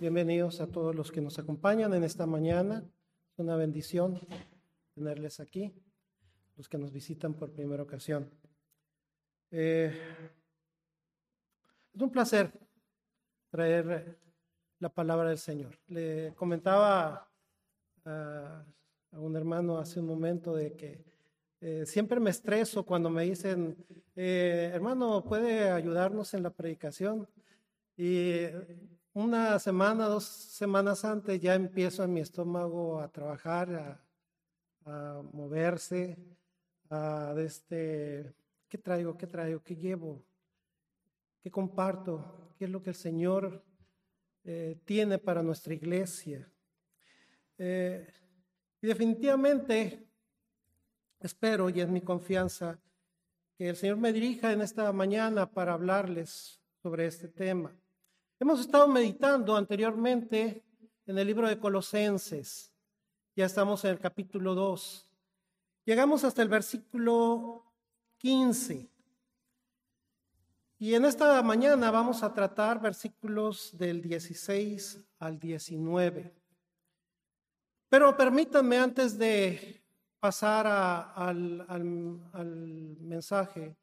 Bienvenidos a todos los que nos acompañan en esta mañana. Es una bendición tenerles aquí, los que nos visitan por primera ocasión. Eh, es un placer traer la palabra del Señor. Le comentaba a, un hermano hace un momento de que eh, siempre me estreso cuando me dicen, eh, hermano, ¿puede ayudarnos en la predicación? Y una semana, dos semanas antes ya empiezo en mi estómago a trabajar, a, moverse, a este, ¿qué traigo? ¿Qué traigo? ¿Qué llevo? ¿Qué comparto? ¿Qué es lo que el Señor eh, tiene para nuestra iglesia? Eh, y definitivamente espero y es mi confianza que el Señor me dirija en esta mañana para hablarles sobre este tema. Hemos estado meditando anteriormente en el libro de Colosenses. Ya estamos en el capítulo 2. Llegamos hasta el versículo 15. Y en esta mañana vamos a tratar versículos del 16 al 19. Pero permítanme antes de pasar al, mensaje,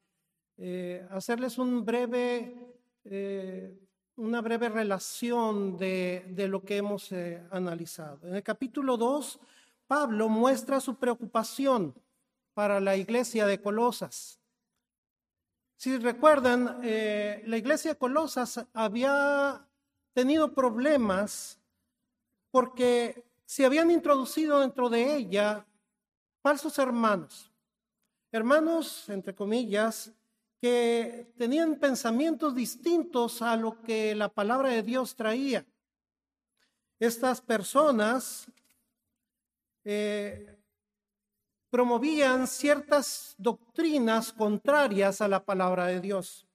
eh, hacerles un breve eh, una breve relación de, lo que hemos eh, analizado. En el capítulo 2, Pablo muestra su preocupación para la iglesia de Colosas. Si recuerdan, eh, la iglesia de Colosas había tenido problemas porque se habían introducido dentro de ella falsos hermanos. Hermanos, entre comillas, que tenían pensamientos distintos a lo que la palabra de Dios traía. Estas personas eh, promovían ciertas doctrinas contrarias a la palabra de Dios,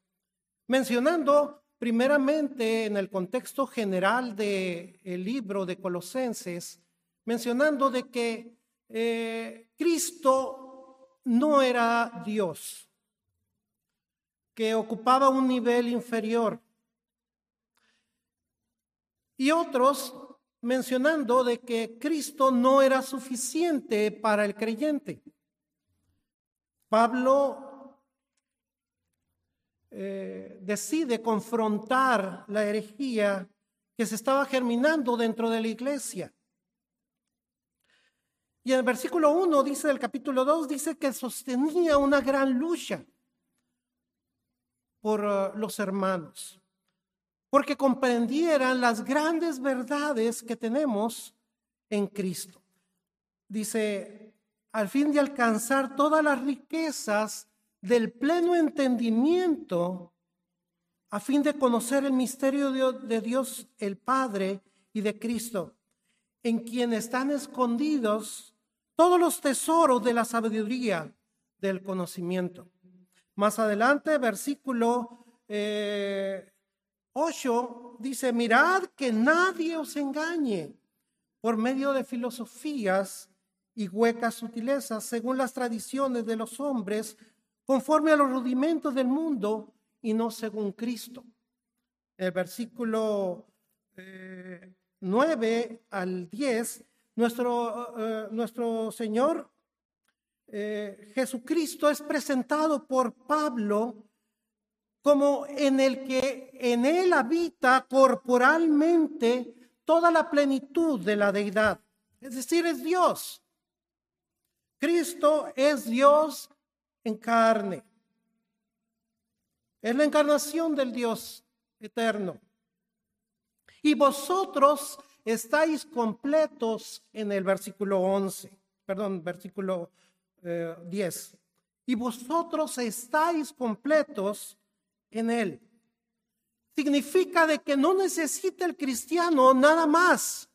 mencionando primeramente en el contexto general del el libro de Colosenses, mencionando de que eh, Cristo no era Dios que ocupaba un nivel inferior. Y otros mencionando de que Cristo no era suficiente para el creyente. Pablo eh, decide confrontar la herejía que se estaba germinando dentro de la iglesia. Y en el versículo 1 dice del capítulo 2, dice que sostenía una gran lucha por uh, los hermanos, porque comprendieran las grandes verdades que tenemos en Cristo. Dice, al fin de alcanzar todas las riquezas del pleno entendimiento, a fin de conocer el misterio de Dios el Padre y de Cristo, en quien están escondidos todos los tesoros de la sabiduría del conocimiento. Más adelante, versículo 8, eh, dice, mirad que nadie os engañe por medio de filosofías y huecas sutilezas, según las tradiciones de los hombres, conforme a los rudimentos del mundo y no según Cristo. El versículo 9 eh, al 10, nuestro, eh, nuestro Señor eh, Jesucristo es presentado por Pablo como en el que en él habita corporalmente toda la plenitud de la deidad. Es decir, es Dios. Cristo es Dios en carne. Es la encarnación del Dios eterno. Y vosotros estáis completos en el versículo 11, perdón, versículo 10. Eh, y vosotros estáis completos en Él. Significa de que no necesita el cristiano nada más.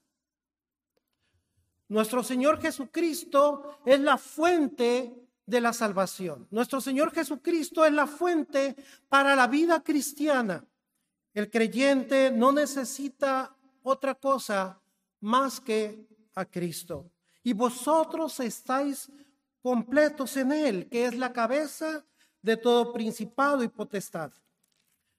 Nuestro Señor Jesucristo es la fuente de la salvación. Nuestro Señor Jesucristo es la fuente para la vida cristiana. El creyente no necesita otra cosa más que a Cristo. Y vosotros estáis completos en Él, que es la cabeza de todo principado y potestad.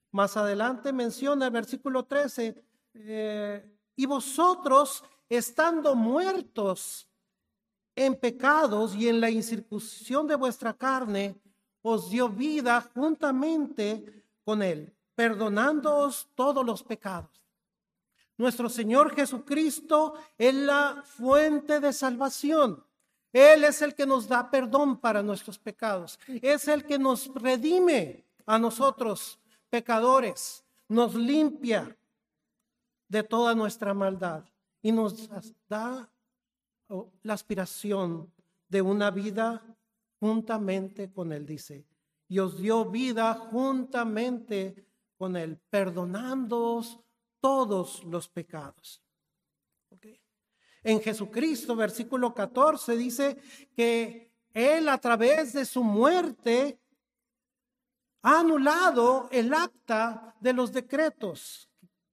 Más adelante menciona el versículo 13, eh, y vosotros, estando muertos en pecados y en la incircuncisión de vuestra carne, os dio vida juntamente con él, perdonándoos todos los pecados. Nuestro Señor Jesucristo es la fuente de salvación. Él es el que nos da perdón para nuestros pecados. Es el que nos redime a nosotros, pecadores. Nos limpia de toda nuestra maldad y nos da la aspiración de una vida juntamente con Él, dice. Y os dio vida juntamente con Él, perdonándoos todos los pecados. En Jesucristo, versículo 14, dice que Él a través de su muerte ha anulado el acta de los decretos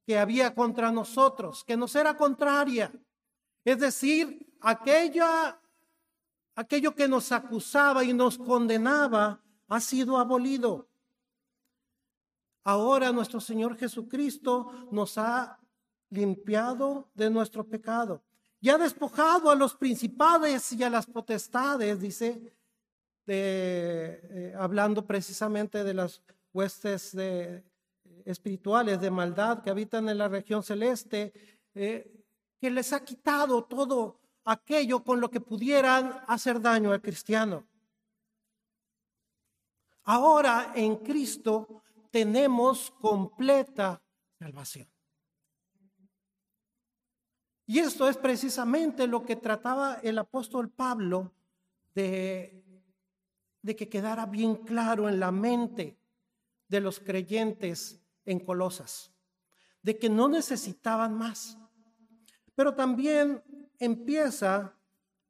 que había contra nosotros, que nos era contraria. Es decir, aquella, aquello que nos acusaba y nos condenaba ha sido abolido. Ahora nuestro Señor Jesucristo nos ha limpiado de nuestro pecado y ha despojado a los principales y a las potestades, dice, eh, hablando precisamente de las huestes de, espirituales de maldad que habitan en la región celeste, eh, que les ha quitado todo aquello con lo que pudieran hacer daño al cristiano. Ahora en Cristo tenemos completa salvación. Y esto es precisamente lo que trataba el apóstol Pablo de, que quedara bien claro en la mente de los creyentes en Colosas, de que no necesitaban más. Pero también empieza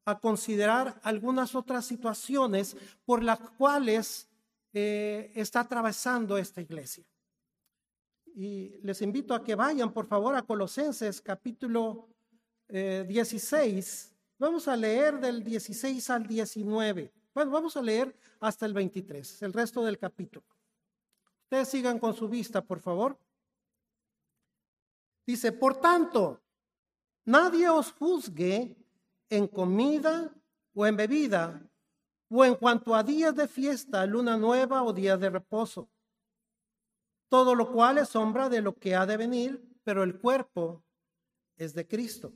a considerar algunas otras situaciones por las cuales eh, está atravesando esta iglesia. Y les invito a que vayan, por favor, a Colosenses capítulo 16. Eh, vamos a leer del 16 al 19. Bueno, vamos a leer hasta el 23, el resto del capítulo. Ustedes sigan con su vista, por favor. Dice, por tanto, nadie os juzgue en comida o en bebida, o en cuanto a días de fiesta, luna nueva o días de reposo. Todo lo cual es sombra de lo que ha de venir, pero el cuerpo es de Cristo.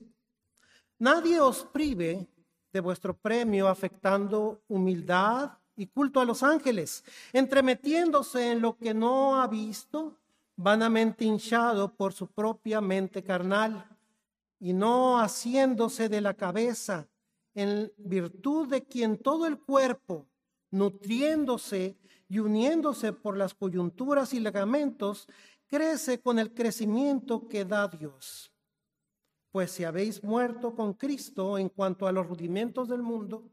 Nadie os prive de vuestro premio afectando humildad y culto a los ángeles, entremetiéndose en lo que no ha visto, vanamente hinchado por su propia mente carnal, y no haciéndose de la cabeza, en virtud de quien todo el cuerpo, nutriéndose y uniéndose por las coyunturas y ligamentos, crece con el crecimiento que da Dios. Pues si habéis muerto con Cristo en cuanto a los rudimentos del mundo,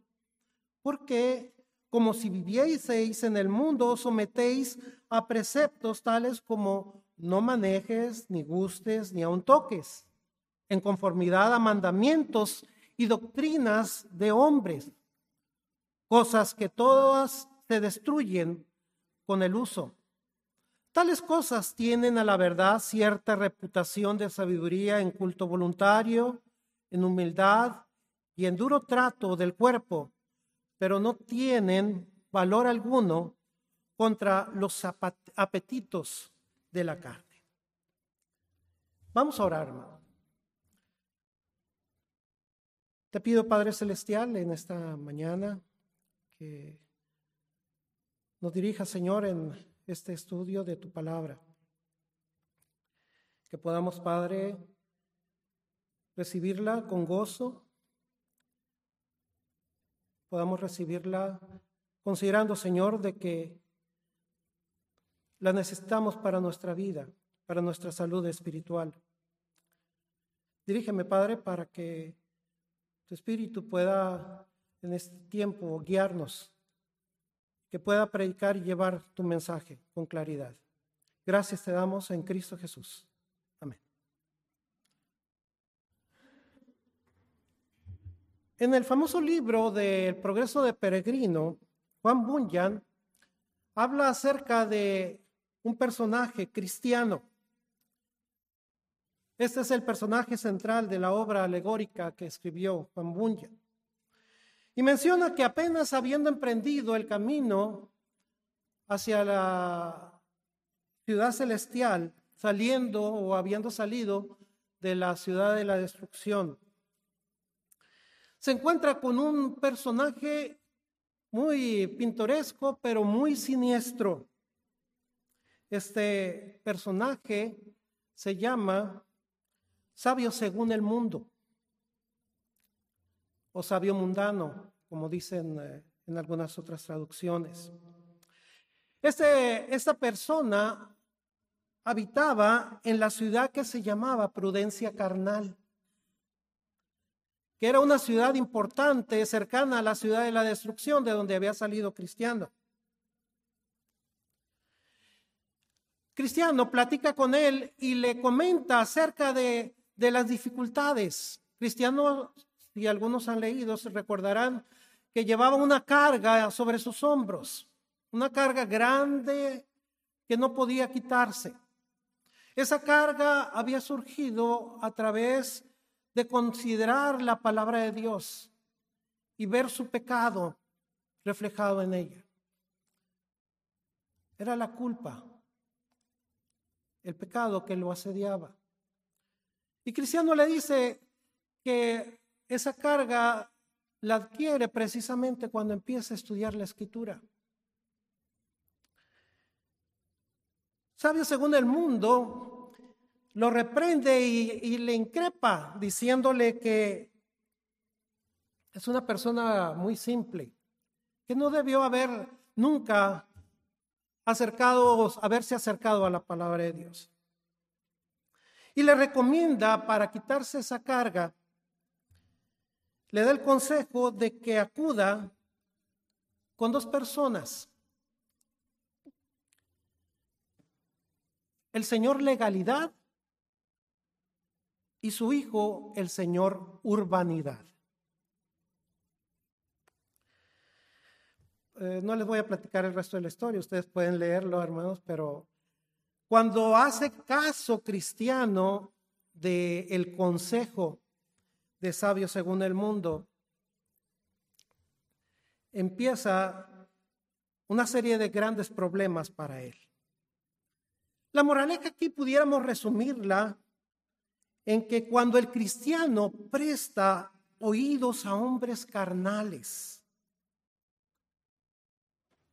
¿por qué como si vivieseis en el mundo, os sometéis a preceptos tales como no manejes, ni gustes, ni aun toques, en conformidad a mandamientos y doctrinas de hombres, cosas que todas se destruyen con el uso. Tales cosas tienen a la verdad cierta reputación de sabiduría en culto voluntario, en humildad y en duro trato del cuerpo pero no tienen valor alguno contra los apetitos de la carne. Vamos a orar, hermano. Te pido, Padre Celestial, en esta mañana que nos dirija, Señor, en este estudio de tu palabra. Que podamos, Padre, recibirla con gozo podamos recibirla considerando, Señor, de que la necesitamos para nuestra vida, para nuestra salud espiritual. Dirígeme, Padre, para que tu Espíritu pueda en este tiempo guiarnos, que pueda predicar y llevar tu mensaje con claridad. Gracias te damos en Cristo Jesús. En el famoso libro del progreso de peregrino, Juan Bunyan habla acerca de un personaje cristiano Este es el personaje central de la obra alegórica que escribió Juan Bunyan. Y menciona que apenas habiendo emprendido el camino hacia la ciudad celestial, saliendo o habiendo salido de la ciudad de la destrucción, se encuentra con un personaje muy pintoresco, pero muy siniestro. Este personaje se llama sabio según el mundo o sabio mundano, como dicen eh, en algunas otras traducciones. Este, esta persona habitaba en la ciudad que se llamaba Prudencia Carnal, que era una ciudad importante cercana a la ciudad de la destrucción de donde había salido Cristiano. Cristiano platica con él y le comenta acerca de, de las dificultades. Cristiano y algunos han leído, se recordarán que llevaba una carga sobre sus hombros, una carga grande que no podía quitarse. Esa carga había surgido a través de considerar la palabra de Dios y ver su pecado reflejado en ella. Era la culpa, el pecado que lo asediaba. Y Cristiano le dice que esa carga la adquiere precisamente cuando empieza a estudiar la escritura. Sabio según el mundo, lo reprende y, le increpa diciéndole que es una persona muy simple, que no debió haber nunca acercado, haberse acercado a la palabra de Dios. Y le recomienda para quitarse esa carga le da el consejo de que acuda con dos personas. El señor legalidad y su hijo el señor urbanidad. Eh, no les voy a platicar el resto de la historia, ustedes pueden leerlo, hermanos, pero cuando hace caso cristiano del el consejo de sabio según el mundo, empieza una serie de grandes problemas para él. La moraleja aquí pudiéramos resumirla en que cuando el cristiano presta oídos a hombres carnales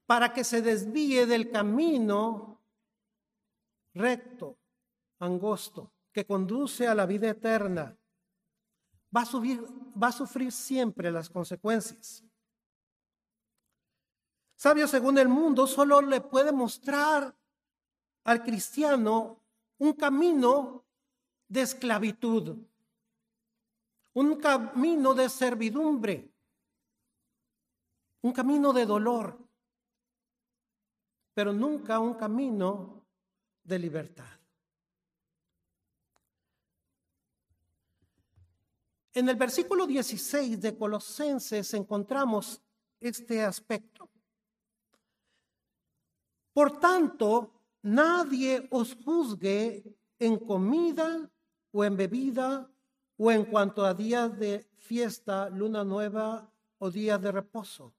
para que se desvíe del camino recto, angosto, que conduce a la vida eterna, va a, va a sufrir siempre las consecuencias. Sabio según el mundo solo le puede mostrar al cristiano un camino de esclavitud, un camino de servidumbre, un camino de dolor, pero nunca un camino de libertad. En el versículo 16 de Colosenses encontramos este aspecto. Por tanto, nadie os juzgue en comida o en bebida o en cuanto a días de fiesta, luna nueva o días de reposo.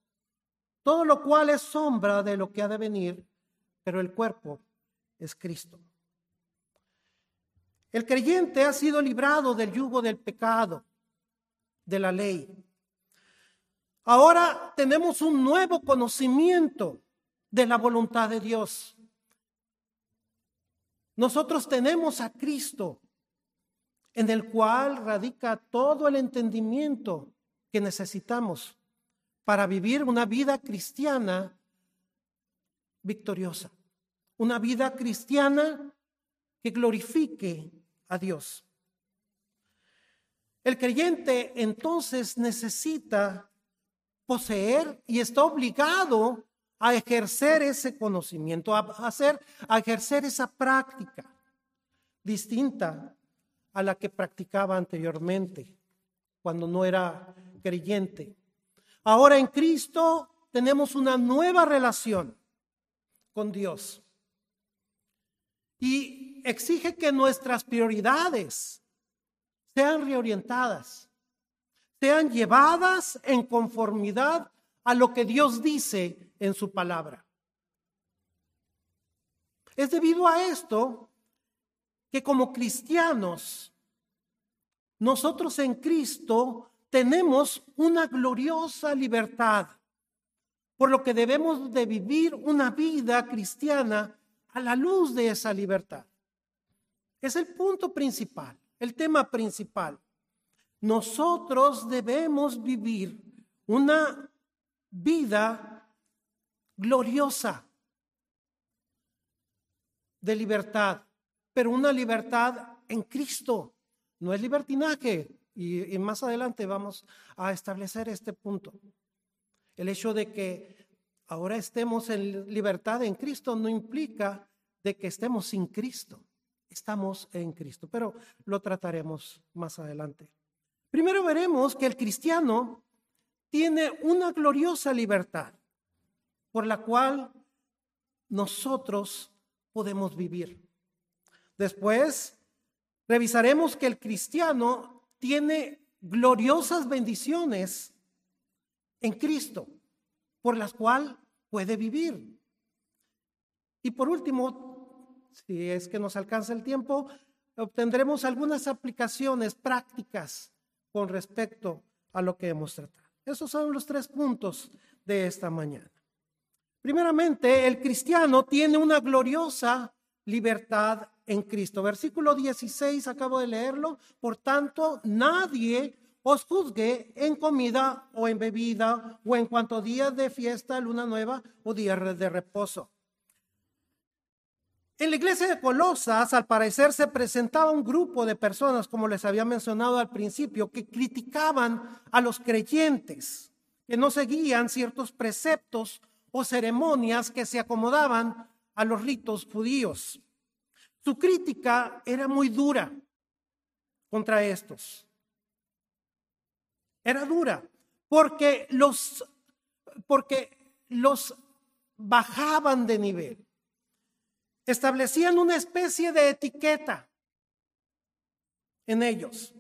Todo lo cual es sombra de lo que ha de venir, pero el cuerpo es Cristo. El creyente ha sido librado del yugo del pecado de la ley. Ahora tenemos un nuevo conocimiento de la voluntad de Dios. Nosotros tenemos a Cristo, en el cual radica todo el entendimiento que necesitamos para vivir una vida cristiana victoriosa, una vida cristiana que glorifique a Dios. El creyente entonces necesita poseer y está obligado a ejercer ese conocimiento, a hacer, a ejercer esa práctica distinta a la que practicaba anteriormente cuando no era creyente. Ahora en Cristo tenemos una nueva relación con Dios. Y exige que nuestras prioridades sean reorientadas, sean llevadas en conformidad a lo que Dios dice en su palabra. Es debido a esto que como cristianos, nosotros en Cristo tenemos una gloriosa libertad, por lo que debemos de vivir una vida cristiana a la luz de esa libertad. Es el punto principal, el tema principal. Nosotros debemos vivir una vida gloriosa de libertad, pero una libertad en Cristo. No es libertinaje. Y, más adelante vamos a establecer este punto. El hecho de que ahora estemos en libertad en Cristo no implica de que estemos sin Cristo. Estamos en Cristo, pero lo trataremos más adelante. Primero veremos que el cristiano tiene una gloriosa libertad por la cual nosotros podemos vivir. Después, revisaremos que el cristiano tiene gloriosas bendiciones en Cristo, por las cuales puede vivir. Y por último, si es que nos alcanza el tiempo, obtendremos algunas aplicaciones prácticas con respecto a lo que hemos tratado. Esos son los tres puntos de esta mañana. Primeramente, el cristiano tiene una gloriosa libertad en Cristo. Versículo 16, acabo de leerlo. Por tanto, nadie os juzgue en comida o en bebida o en cuanto días de fiesta, luna nueva o días de reposo. En la iglesia de Colosas, al parecer, se presentaba un grupo de personas, como les había mencionado al principio, que criticaban a los creyentes, que no seguían ciertos preceptos o ceremonias que se acomodaban a los ritos judíos. Su crítica era muy dura contra estos. Era dura porque los, porque los bajaban de nivel. Establecían una especie de etiqueta en ellos,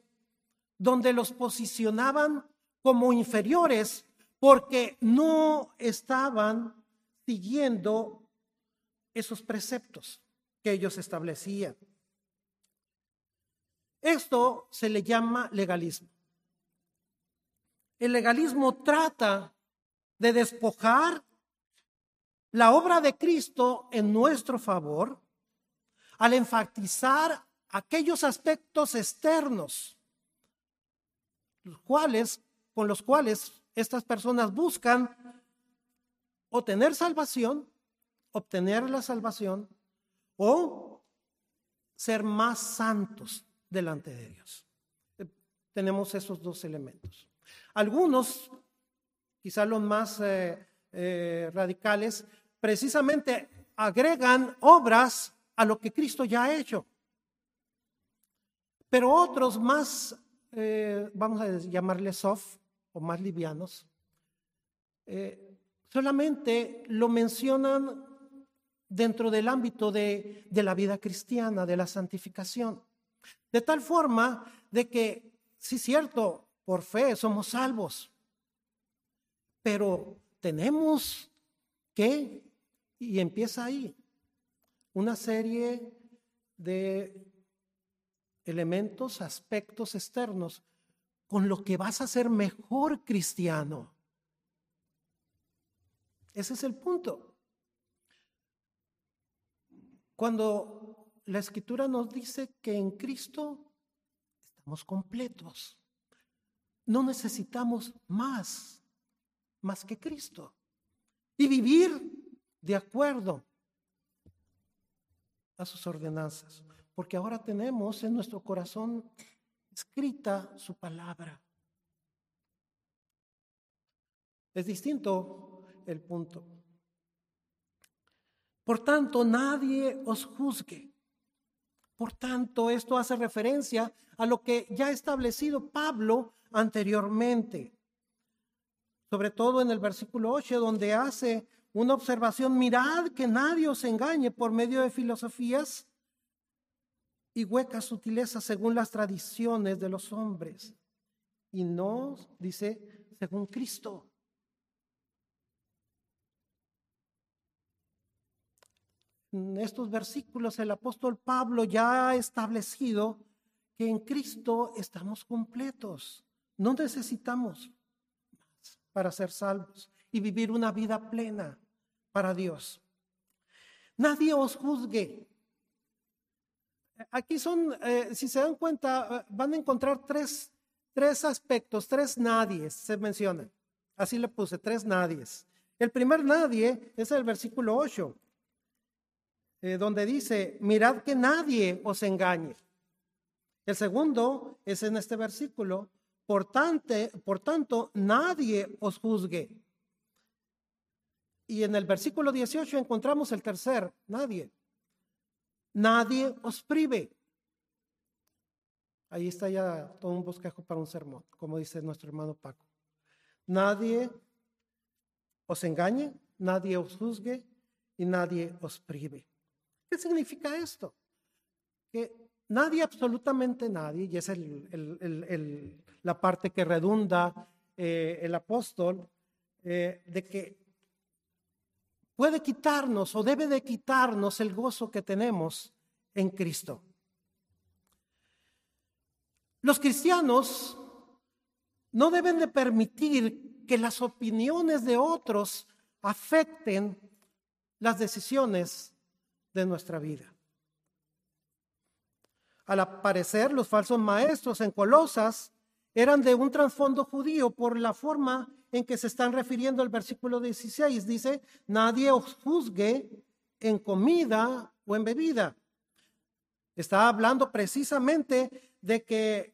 donde los posicionaban como inferiores porque no estaban siguiendo esos preceptos que ellos establecían. Esto se le llama legalismo. El legalismo trata de despojar la obra de Cristo en nuestro favor al enfatizar aquellos aspectos externos, los cuales, con los cuales estas personas buscan obtener salvación, obtener la salvación o ser más santos delante de Dios. Eh, tenemos esos dos elementos. Algunos, quizá los más eh, eh, radicales, precisamente agregan obras a lo que Cristo ya ha hecho. Pero otros más, vamos a llamarles soft o más livianos, solamente lo mencionan dentro del ámbito de, la vida cristiana, de la santificación. De tal forma de que, sí, cierto, por fe somos salvos, pero tenemos que, y empieza ahí, una serie de elementos, aspectos externos con lo que vas a ser mejor cristiano. Ese es el punto. Cuando la escritura nos dice que en Cristo estamos completos, no necesitamos más, más que Cristo. Y vivir de acuerdo a sus ordenanzas, porque ahora tenemos en nuestro corazón escrita su palabra. Es distinto el punto. Por tanto, nadie os juzgue. Por tanto, esto hace referencia a lo que ya ha establecido Pablo anteriormente. Sobre todo en el versículo 8, donde hace una observación, mirad que nadie os engañe por medio de filosofías y huecas sutilezas según las tradiciones de los hombres, y no, dice, según Cristo. En estos versículos el apóstol Pablo ya ha establecido que en Cristo estamos completos. No necesitamos más para ser salvos y vivir una vida plena para Dios. Nadie os juzgue. Aquí son, eh, si se dan cuenta, eh, van a encontrar tres, tres aspectos, tres nadies se mencionan. Así le puse, tres nadies. El primer nadie es el versículo 8, eh, donde dice, mirad que nadie os engañe. El segundo es en este versículo, por, por tanto, nadie os juzgue. Y en el versículo 18 encontramos el tercer, nadie. Nadie os prive. Ahí está ya todo un bosquejo para un sermón, como dice nuestro hermano Paco. Nadie os engañe, nadie os juzgue y nadie os prive. ¿Qué significa esto? Que nadie, absolutamente nadie, y es la parte que redunda eh, el apóstol, eh, de que puede quitarnos o debe de quitarnos el gozo que tenemos en Cristo. Los cristianos no deben de permitir que las opiniones de otros afecten las decisiones de nuestra vida. Al aparecer, los falsos maestros en Colosas eran de un trasfondo judío por la forma en que se están refiriendo al versículo 16. Dice, nadie os juzgue en comida o en bebida. Está hablando precisamente de que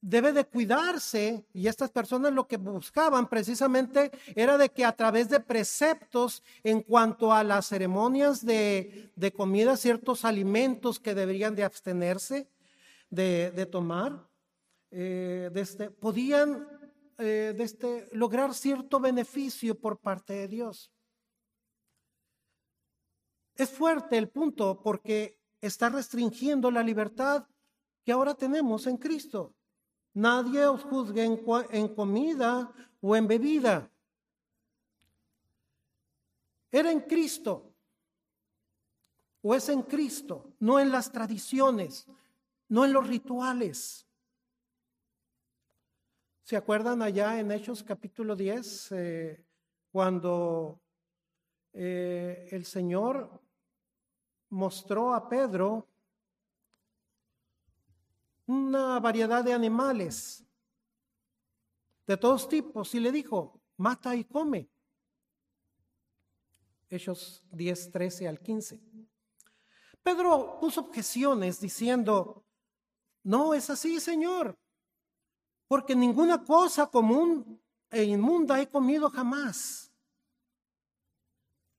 debe de cuidarse y estas personas lo que buscaban precisamente era de que a través de preceptos en cuanto a las ceremonias de, comida, ciertos alimentos que deberían de abstenerse de, tomar, eh, este, podían eh, de este, lograr cierto beneficio por parte de Dios. Es fuerte el punto porque está restringiendo la libertad que ahora tenemos en Cristo. Nadie os juzgue en, en comida o en bebida. Era en Cristo o es en Cristo, no en las tradiciones, no en los rituales. ¿Se acuerdan allá en Hechos capítulo 10, eh, cuando eh, el Señor mostró a Pedro una variedad de animales de todos tipos y le dijo, mata y come. Hechos 10, 13 al 15. Pedro puso objeciones diciendo, no es así, Señor porque ninguna cosa común e inmunda he comido jamás.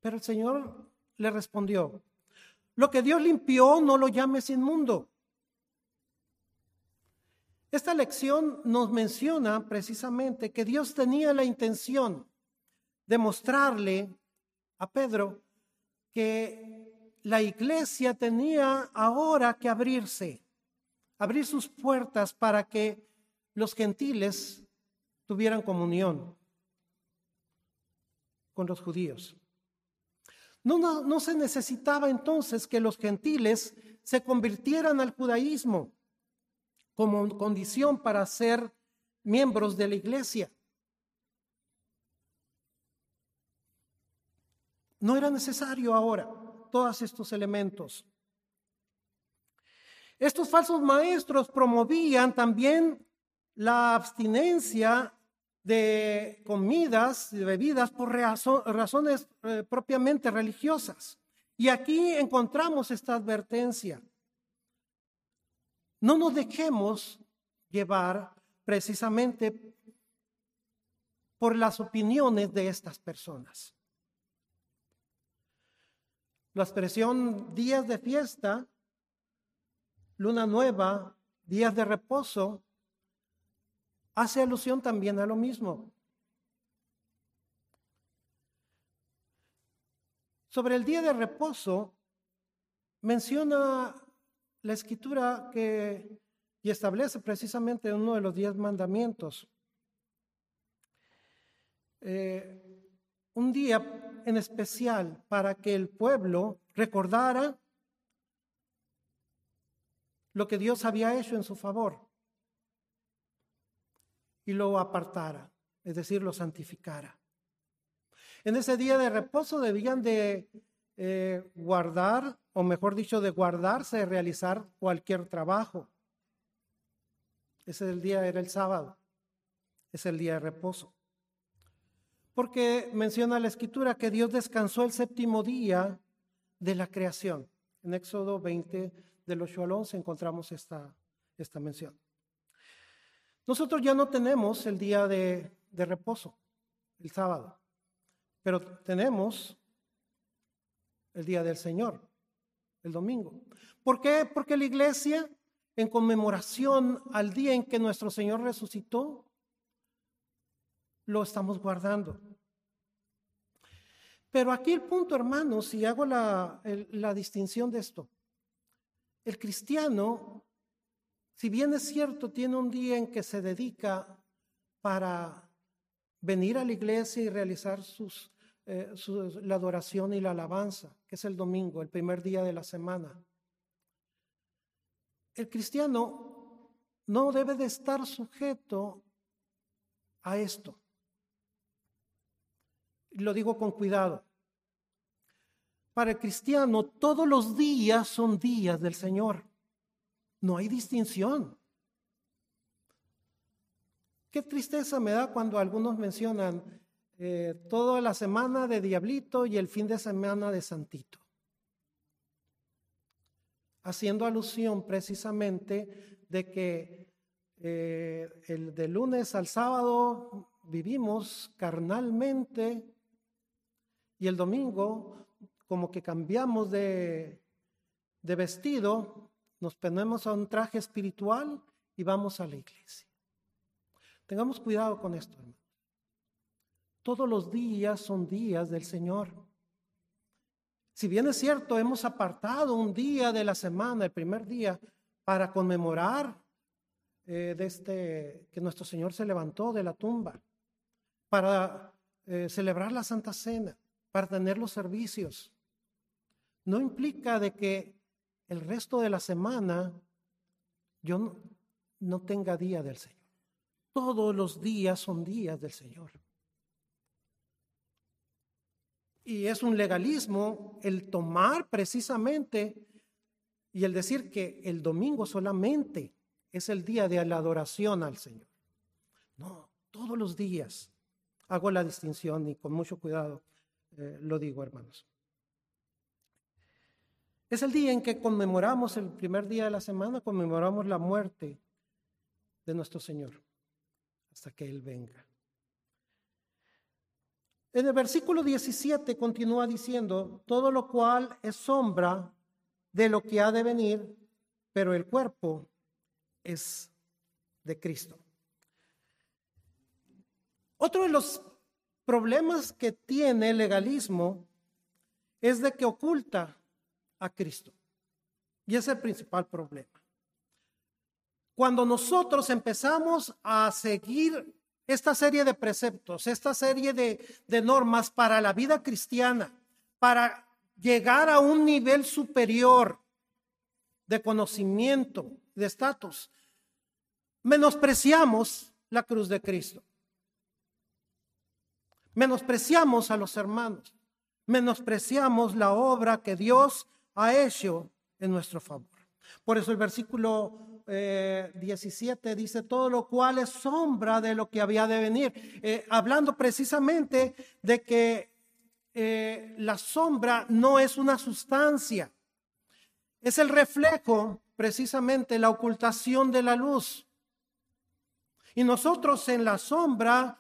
Pero el Señor le respondió, lo que Dios limpió no lo llames inmundo. Esta lección nos menciona precisamente que Dios tenía la intención de mostrarle a Pedro que la iglesia tenía ahora que abrirse, abrir sus puertas para que los gentiles tuvieran comunión con los judíos. No, no, no, se necesitaba entonces que los gentiles se convirtieran al judaísmo como condición para ser miembros de la iglesia. No era necesario ahora todos estos elementos. Estos falsos maestros promovían también la abstinencia de comidas y bebidas por razones eh, propiamente religiosas. Y aquí encontramos esta advertencia. No nos dejemos llevar precisamente por las opiniones de estas personas. La expresión días de fiesta, luna nueva, días de reposo, hace alusión también a lo mismo. Sobre el día de reposo, menciona la escritura que y establece precisamente uno de los diez mandamientos. Eh, un día en especial para que el pueblo recordara lo que Dios había hecho en su favor y lo apartara, es decir, lo santificara. En ese día de reposo debían de eh, guardar, o mejor dicho, de guardarse, realizar cualquier trabajo. Ese día era el sábado, es el día de reposo. Porque menciona la escritura que Dios descansó el séptimo día de la creación. En Éxodo 20, del 8 al 11, encontramos esta, esta mención. Nosotros ya no tenemos el día de, reposo, el sábado, pero tenemos el día del Señor, el domingo. ¿Por qué? Porque la iglesia, en conmemoración al día en que nuestro Señor resucitó, lo estamos guardando. Pero aquí el punto, hermanos, y hago la distinción de esto. El cristiano si bien es cierto, tiene un día en que se dedica para venir a la iglesia y realizar sus, eh, la adoración y la alabanza, que es el domingo, el primer día de la semana. El cristiano no debe de estar sujeto a esto. Lo digo con cuidado. Para el cristiano, todos los días son días del Señor. No hay distinción. Qué tristeza me da cuando algunos mencionan eh, toda la semana de Diablito y el fin de semana de Santito. Haciendo alusión precisamente de que eh, el de lunes al sábado vivimos carnalmente y el domingo como que cambiamos de, de vestido nos ponemos a un traje espiritual y vamos a la iglesia. Tengamos cuidado con esto, hermano. Todos los días son días del Señor. Si bien es cierto, hemos apartado un día de la semana, el primer día, para conmemorar eh, este, que nuestro Señor se levantó de la tumba, para eh, celebrar la Santa Cena, para tener los servicios. No implica de que el resto de la semana yo no, tenga día del Señor. Todos los días son días del Señor. Y es un legalismo el tomar precisamente y el decir que el domingo solamente es el día de la adoración al Señor. No, todos los días hago la distinción y con mucho cuidado eh, lo digo, hermanos. Es el día en que conmemoramos, el primer día de la semana, conmemoramos la muerte de nuestro Señor hasta que Él venga. En el versículo 17 continúa diciendo, todo lo cual es sombra de lo que ha de venir, pero el cuerpo es de Cristo. Otro de los problemas que tiene el legalismo es de que oculta a Cristo. Y ese es el principal problema. Cuando nosotros empezamos a seguir esta serie de preceptos, esta serie de, de normas para la vida cristiana, para llegar a un nivel superior de conocimiento, de estatus, menospreciamos la cruz de Cristo. Menospreciamos a los hermanos. Menospreciamos la obra que Dios ha hecho en nuestro favor. Por eso el versículo 17 eh, dice, todo lo cual es sombra de lo que había de venir, eh, hablando precisamente de que eh, la sombra no es una sustancia, es el reflejo, precisamente la ocultación de la luz. Y nosotros en la sombra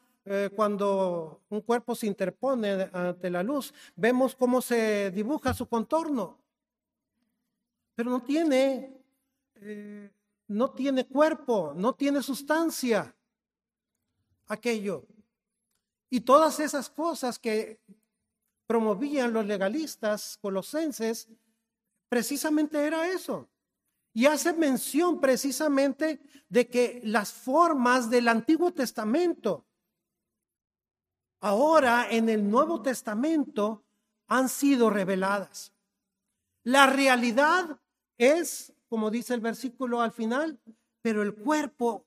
cuando un cuerpo se interpone ante la luz, vemos cómo se dibuja su contorno pero no tiene, eh, no tiene cuerpo, no tiene sustancia aquello. Y todas esas cosas que promovían los legalistas colosenses, precisamente era eso. Y hace mención precisamente de que las formas del Antiguo Testamento, ahora en el Nuevo Testamento, han sido reveladas. La realidad es, como dice el versículo al final, pero el cuerpo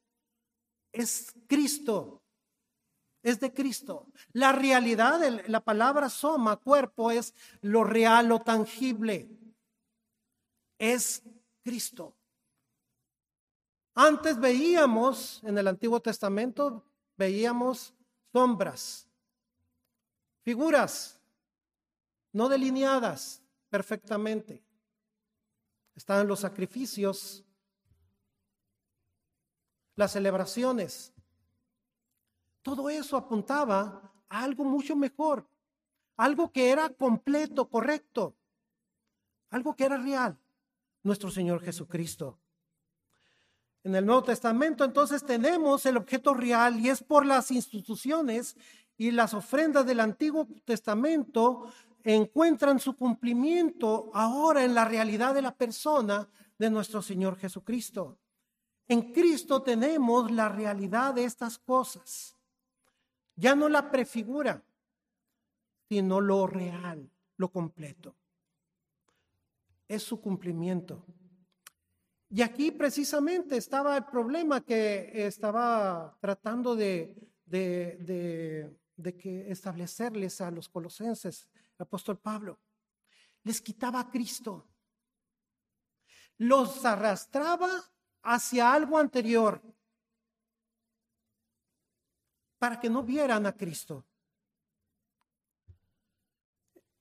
es Cristo, es de Cristo. La realidad, la palabra soma, cuerpo, es lo real, lo tangible. Es Cristo. Antes veíamos, en el Antiguo Testamento, veíamos sombras, figuras no delineadas perfectamente. Estaban los sacrificios, las celebraciones. Todo eso apuntaba a algo mucho mejor, algo que era completo, correcto, algo que era real, nuestro Señor Jesucristo. En el Nuevo Testamento entonces tenemos el objeto real y es por las instituciones y las ofrendas del Antiguo Testamento encuentran su cumplimiento ahora en la realidad de la persona de nuestro Señor Jesucristo. En Cristo tenemos la realidad de estas cosas. Ya no la prefigura, sino lo real, lo completo. Es su cumplimiento. Y aquí precisamente estaba el problema que estaba tratando de, de, de que establecerles a los colosenses apóstol Pablo. Les quitaba a Cristo. Los arrastraba hacia algo anterior para que no vieran a Cristo.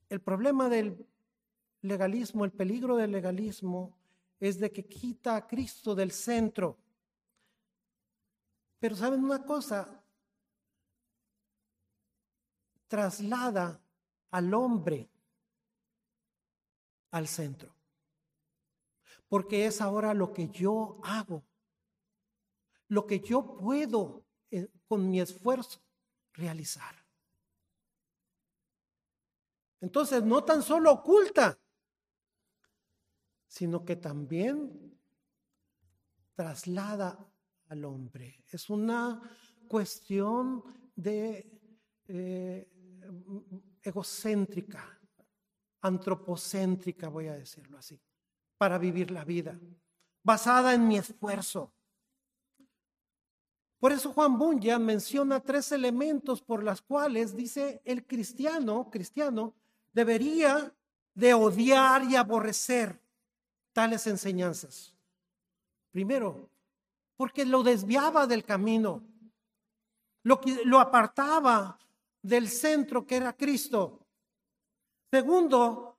El problema del legalismo, el peligro del legalismo es de que quita a Cristo del centro. Pero saben una cosa, traslada al hombre al centro. Porque es ahora lo que yo hago, lo que yo puedo eh, con mi esfuerzo realizar. Entonces, no tan solo oculta, sino que también traslada al hombre. Es una cuestión de eh, egocéntrica, antropocéntrica, voy a decirlo así, para vivir la vida, basada en mi esfuerzo. Por eso Juan Bunyan menciona tres elementos por las cuales dice el cristiano, cristiano, debería de odiar y aborrecer tales enseñanzas. Primero, porque lo desviaba del camino, lo, lo apartaba del centro que era Cristo. Segundo,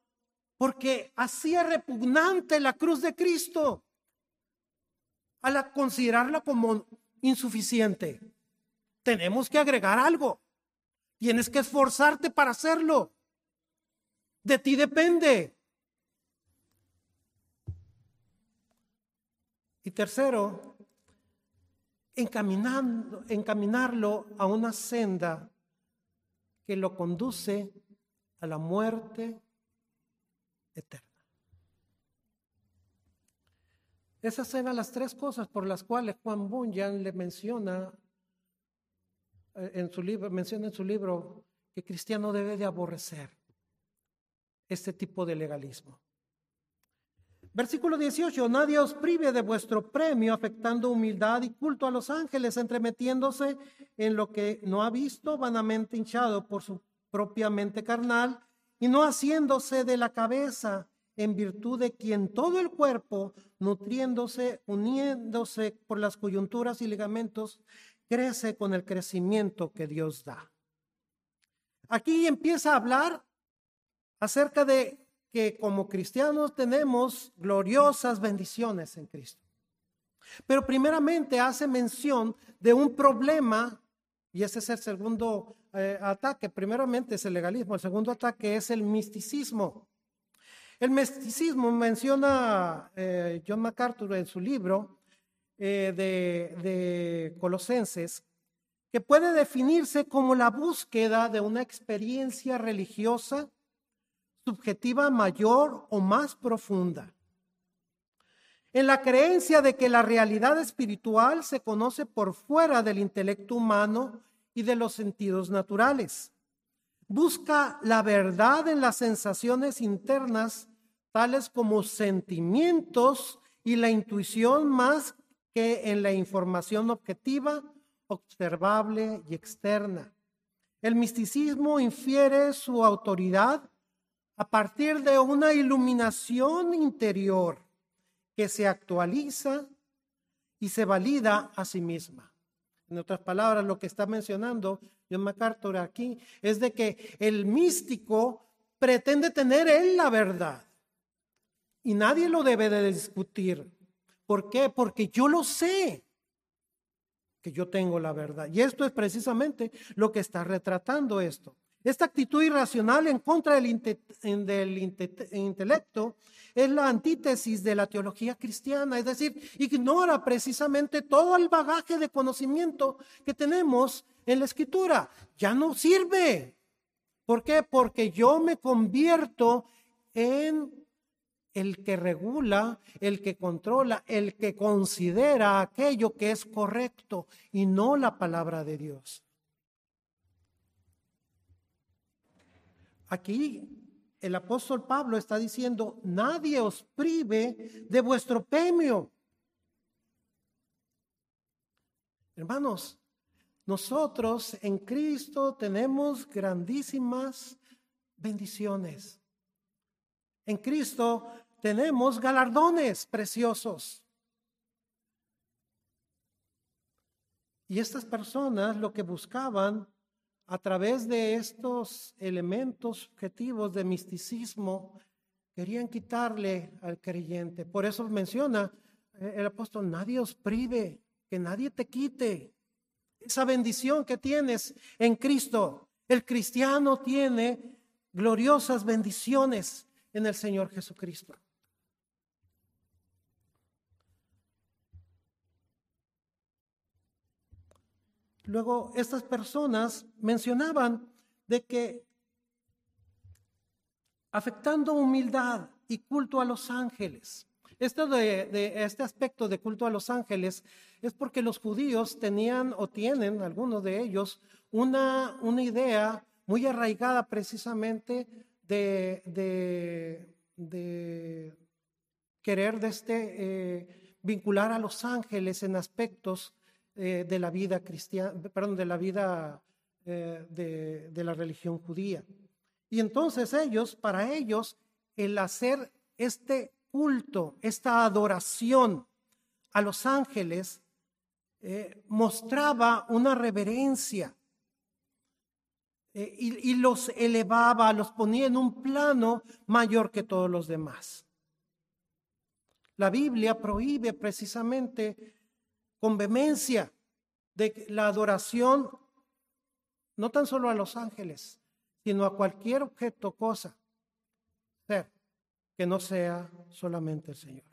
porque hacía repugnante la cruz de Cristo al considerarla como insuficiente. Tenemos que agregar algo. Tienes que esforzarte para hacerlo. De ti depende. Y tercero, encaminando, encaminarlo a una senda que lo conduce a la muerte eterna. Esas eran las tres cosas por las cuales Juan Bunyan le menciona eh, en su libro, menciona en su libro que cristiano debe de aborrecer este tipo de legalismo. Versículo 18, nadie os prive de vuestro premio afectando humildad y culto a los ángeles, entremetiéndose en lo que no ha visto, vanamente hinchado por su propia mente carnal, y no haciéndose de la cabeza en virtud de quien todo el cuerpo, nutriéndose, uniéndose por las coyunturas y ligamentos, crece con el crecimiento que Dios da. Aquí empieza a hablar acerca de que como cristianos tenemos gloriosas bendiciones en Cristo. Pero primeramente hace mención de un problema, y ese es el segundo eh, ataque. Primeramente es el legalismo, el segundo ataque es el misticismo. El misticismo menciona eh, John MacArthur en su libro eh, de, de Colosenses, que puede definirse como la búsqueda de una experiencia religiosa subjetiva mayor o más profunda. en la creencia de que la realidad espiritual se conoce por fuera del intelecto humano y de los sentidos naturales. Busca la verdad en las sensaciones internas, tales como sentimientos y la intuición más que en la información objetiva, observable y externa. El misticismo infiere su autoridad a partir de una iluminación interior que se actualiza y se valida a sí misma. En otras palabras, lo que está mencionando John MacArthur aquí es de que el místico pretende tener él la verdad y nadie lo debe de discutir. ¿Por qué? Porque yo lo sé que yo tengo la verdad. Y esto es precisamente lo que está retratando esto. Esta actitud irracional en contra del, intelecto es la antítesis de la teología cristiana, es decir, ignora precisamente todo el bagaje de conocimiento que tenemos en la escritura. Ya no sirve. ¿Por qué? Porque yo me convierto en el que regula, el que controla, el que considera aquello que es correcto y no la palabra de Dios. Aquí el apóstol Pablo está diciendo, nadie os prive de vuestro premio. Hermanos, nosotros en Cristo tenemos grandísimas bendiciones. En Cristo tenemos galardones preciosos. Y estas personas lo que buscaban a través de estos elementos objetivos de misticismo, querían quitarle al creyente. Por eso menciona eh, el apóstol, nadie os prive, que nadie te quite esa bendición que tienes en Cristo. El cristiano tiene gloriosas bendiciones en el Señor Jesucristo. Luego, estas personas mencionaban de que afectando humildad y culto a los ángeles. Esto de, este aspecto de culto a los ángeles es porque los judíos tenían o tienen, algunos de ellos, una, una idea muy arraigada precisamente de, de, querer de este, eh, vincular a los ángeles en aspectos eh, de la vida cristiana, perdón, de la vida eh, de, de la religión judía. Y entonces ellos, para ellos, el hacer este culto, esta adoración a los ángeles, eh, mostraba una reverencia y, y, los elevaba, los ponía en un plano mayor que todos los demás. La Biblia prohíbe precisamente con vehemencia de la adoración no tan solo a los ángeles, sino a cualquier objeto, cosa, ser, que no sea solamente el Señor.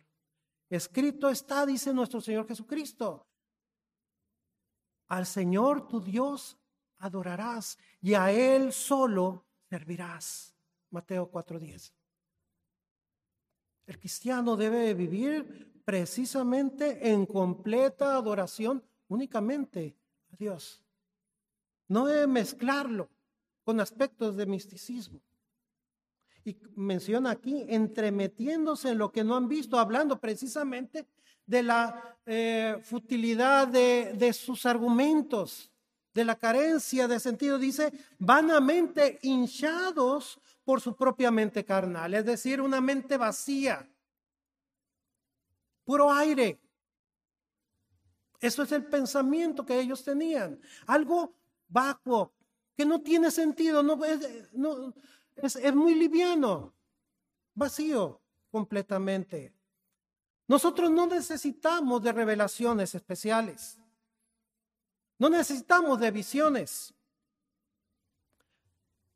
Escrito está, dice nuestro Señor Jesucristo, al Señor tu Dios adorarás y a Él solo servirás. Mateo 4:10. El cristiano debe vivir precisamente en completa adoración únicamente a Dios. No debe mezclarlo con aspectos de misticismo. Y menciona aquí, entremetiéndose en lo que no han visto, hablando precisamente de la eh, futilidad de, de sus argumentos, de la carencia de sentido. Dice, vanamente hinchados por su propia mente carnal, es decir, una mente vacía puro aire. Eso es el pensamiento que ellos tenían. Algo vacuo, que no tiene sentido, no, es, es muy liviano, vacío completamente. Nosotros no necesitamos de revelaciones especiales. No necesitamos de visiones.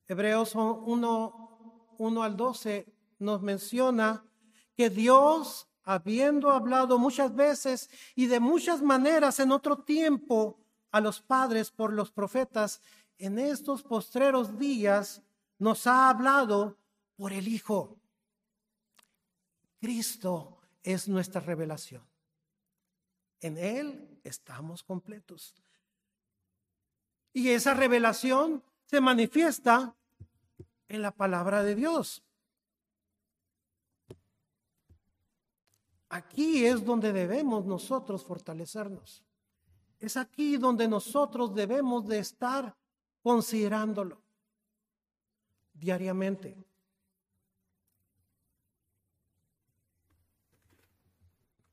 Hebreos 1, 1 al 12 nos menciona que Dios habiendo hablado muchas veces y de muchas maneras en otro tiempo a los padres por los profetas, en estos postreros días nos ha hablado por el Hijo. Cristo es nuestra revelación. En Él estamos completos. Y esa revelación se manifiesta en la palabra de Dios. Aquí es donde debemos nosotros fortalecernos. Es aquí donde nosotros debemos de estar considerándolo diariamente.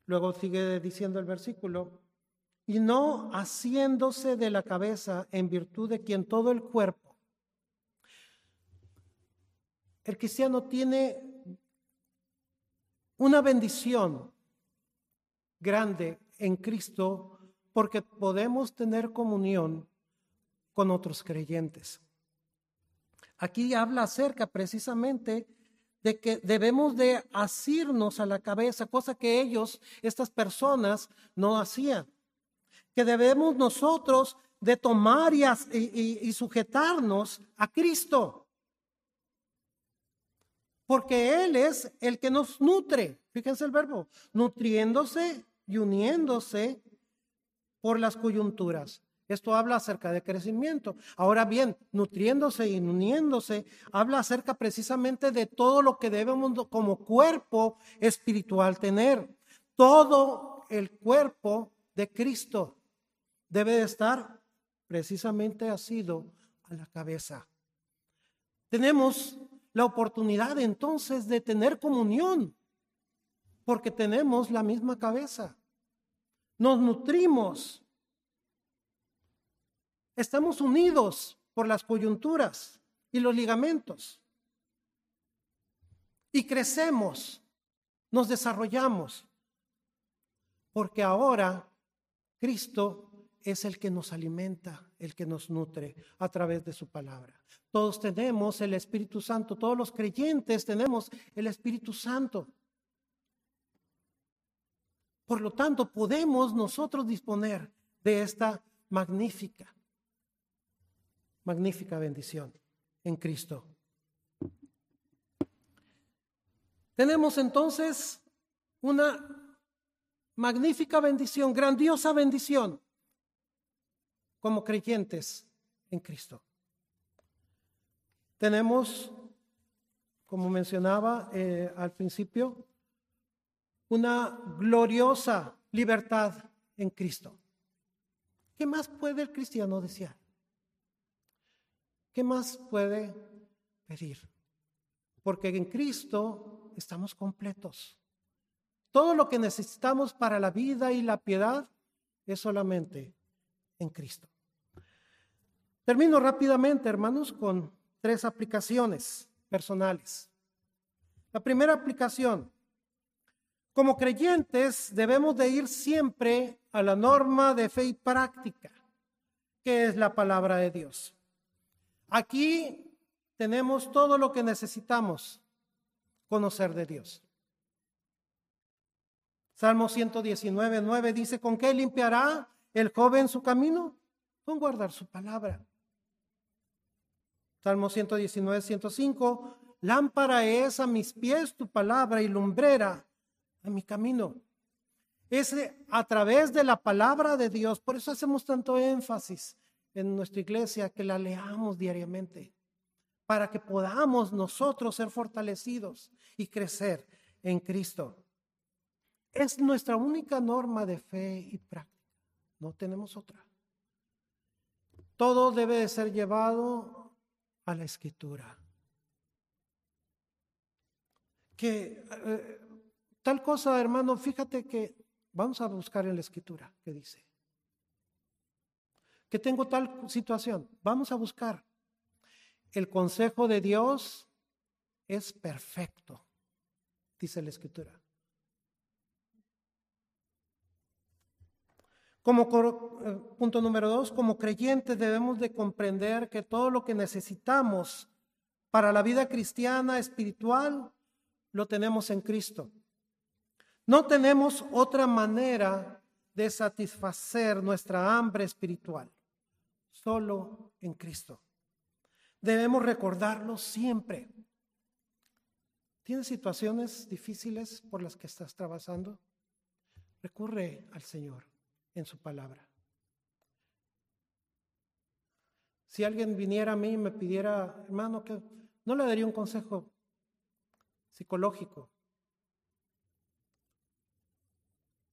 Luego sigue diciendo el versículo, y no haciéndose de la cabeza en virtud de quien todo el cuerpo. El cristiano tiene una bendición grande en Cristo porque podemos tener comunión con otros creyentes. Aquí habla acerca precisamente de que debemos de asirnos a la cabeza, cosa que ellos, estas personas, no hacían. Que debemos nosotros de tomar y, y sujetarnos a Cristo. Porque Él es el que nos nutre. Fíjense el verbo, nutriéndose y uniéndose por las coyunturas. Esto habla acerca de crecimiento. Ahora bien, nutriéndose y uniéndose, habla acerca precisamente de todo lo que debemos como cuerpo espiritual tener. Todo el cuerpo de Cristo debe de estar precisamente asido a la cabeza. Tenemos la oportunidad entonces de tener comunión, porque tenemos la misma cabeza. Nos nutrimos Estamos unidos por las coyunturas y los ligamentos. Y crecemos, nos desarrollamos, porque ahora Cristo es el que nos alimenta, el que nos nutre a través de su palabra. Todos tenemos el Espíritu Santo, todos los creyentes tenemos el Espíritu Santo. Por lo tanto, podemos nosotros disponer de esta magnífica magnífica bendición en Cristo. Tenemos entonces una magnífica bendición, grandiosa bendición como creyentes en Cristo. Tenemos, como mencionaba eh, al principio, una gloriosa libertad en Cristo. ¿Qué más puede el cristiano desear? ¿Qué más puede pedir? Porque en Cristo estamos completos. Todo lo que necesitamos para la vida y la piedad es solamente en Cristo. Termino rápidamente, hermanos, con tres aplicaciones personales. La primera aplicación, como creyentes debemos de ir siempre a la norma de fe y práctica, que es la palabra de Dios. Aquí tenemos todo lo que necesitamos conocer de Dios. Salmo 119, 9 dice, ¿con qué limpiará el joven su camino? Con guardar su palabra. Salmo 119, 105, lámpara es a mis pies tu palabra y lumbrera a mi camino. Es a través de la palabra de Dios, por eso hacemos tanto énfasis en nuestra iglesia que la leamos diariamente para que podamos nosotros ser fortalecidos y crecer en Cristo. Es nuestra única norma de fe y práctica. No tenemos otra. Todo debe de ser llevado a la escritura. Que eh, tal cosa, hermano, fíjate que vamos a buscar en la escritura que dice que tengo tal situación. Vamos a buscar. El consejo de Dios es perfecto, dice la escritura. Como eh, punto número dos, como creyentes debemos de comprender que todo lo que necesitamos para la vida cristiana espiritual lo tenemos en Cristo. No tenemos otra manera de satisfacer nuestra hambre espiritual solo en Cristo. Debemos recordarlo siempre. ¿Tienes situaciones difíciles por las que estás trabajando? Recurre al Señor en su palabra. Si alguien viniera a mí y me pidiera, hermano, que no le daría un consejo psicológico.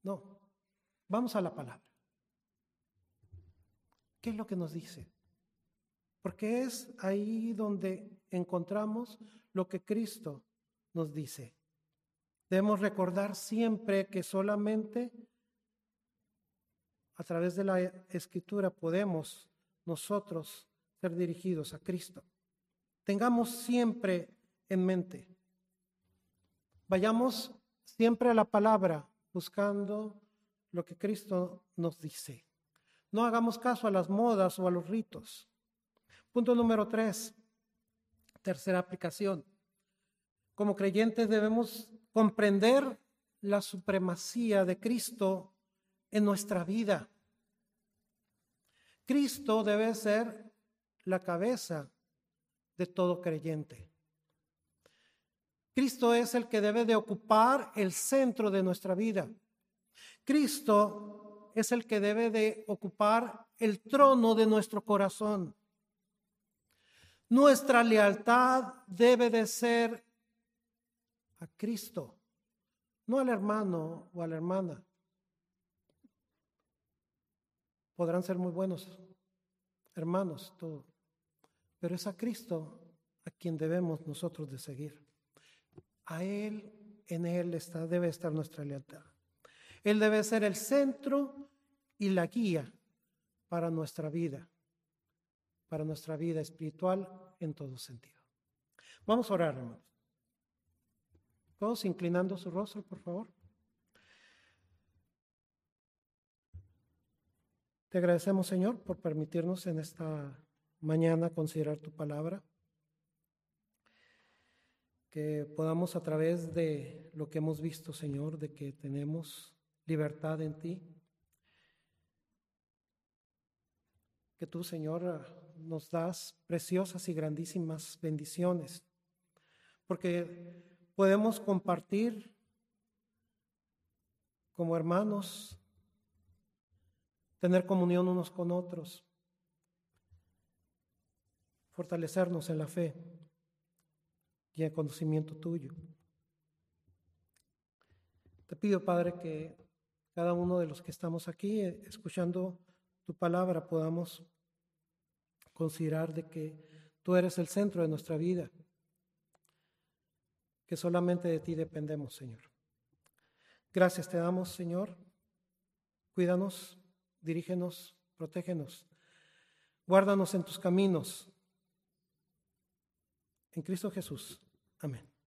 No, vamos a la palabra. ¿Qué es lo que nos dice? Porque es ahí donde encontramos lo que Cristo nos dice. Debemos recordar siempre que solamente a través de la escritura podemos nosotros ser dirigidos a Cristo. Tengamos siempre en mente. Vayamos siempre a la palabra buscando lo que Cristo nos dice. No hagamos caso a las modas o a los ritos. Punto número tres, tercera aplicación. Como creyentes debemos comprender la supremacía de Cristo en nuestra vida. Cristo debe ser la cabeza de todo creyente. Cristo es el que debe de ocupar el centro de nuestra vida. Cristo es el que debe de ocupar el trono de nuestro corazón. Nuestra lealtad debe de ser a Cristo, no al hermano o a la hermana podrán ser muy buenos hermanos, todo. Pero es a Cristo a quien debemos nosotros de seguir. A Él, en Él está, debe estar nuestra lealtad. Él debe ser el centro y la guía para nuestra vida, para nuestra vida espiritual en todo sentido. Vamos a orar, hermanos. Todos inclinando su rostro, por favor. Te agradecemos, Señor, por permitirnos en esta mañana considerar tu palabra. Que podamos a través de lo que hemos visto, Señor, de que tenemos libertad en ti. Que tú, Señor, nos das preciosas y grandísimas bendiciones. Porque podemos compartir como hermanos tener comunión unos con otros, fortalecernos en la fe y en conocimiento tuyo. Te pido, Padre, que cada uno de los que estamos aquí eh, escuchando tu palabra podamos considerar de que tú eres el centro de nuestra vida, que solamente de ti dependemos, Señor. Gracias te damos, Señor. Cuídanos dirígenos, protégenos, guárdanos en tus caminos. En Cristo Jesús. Amén.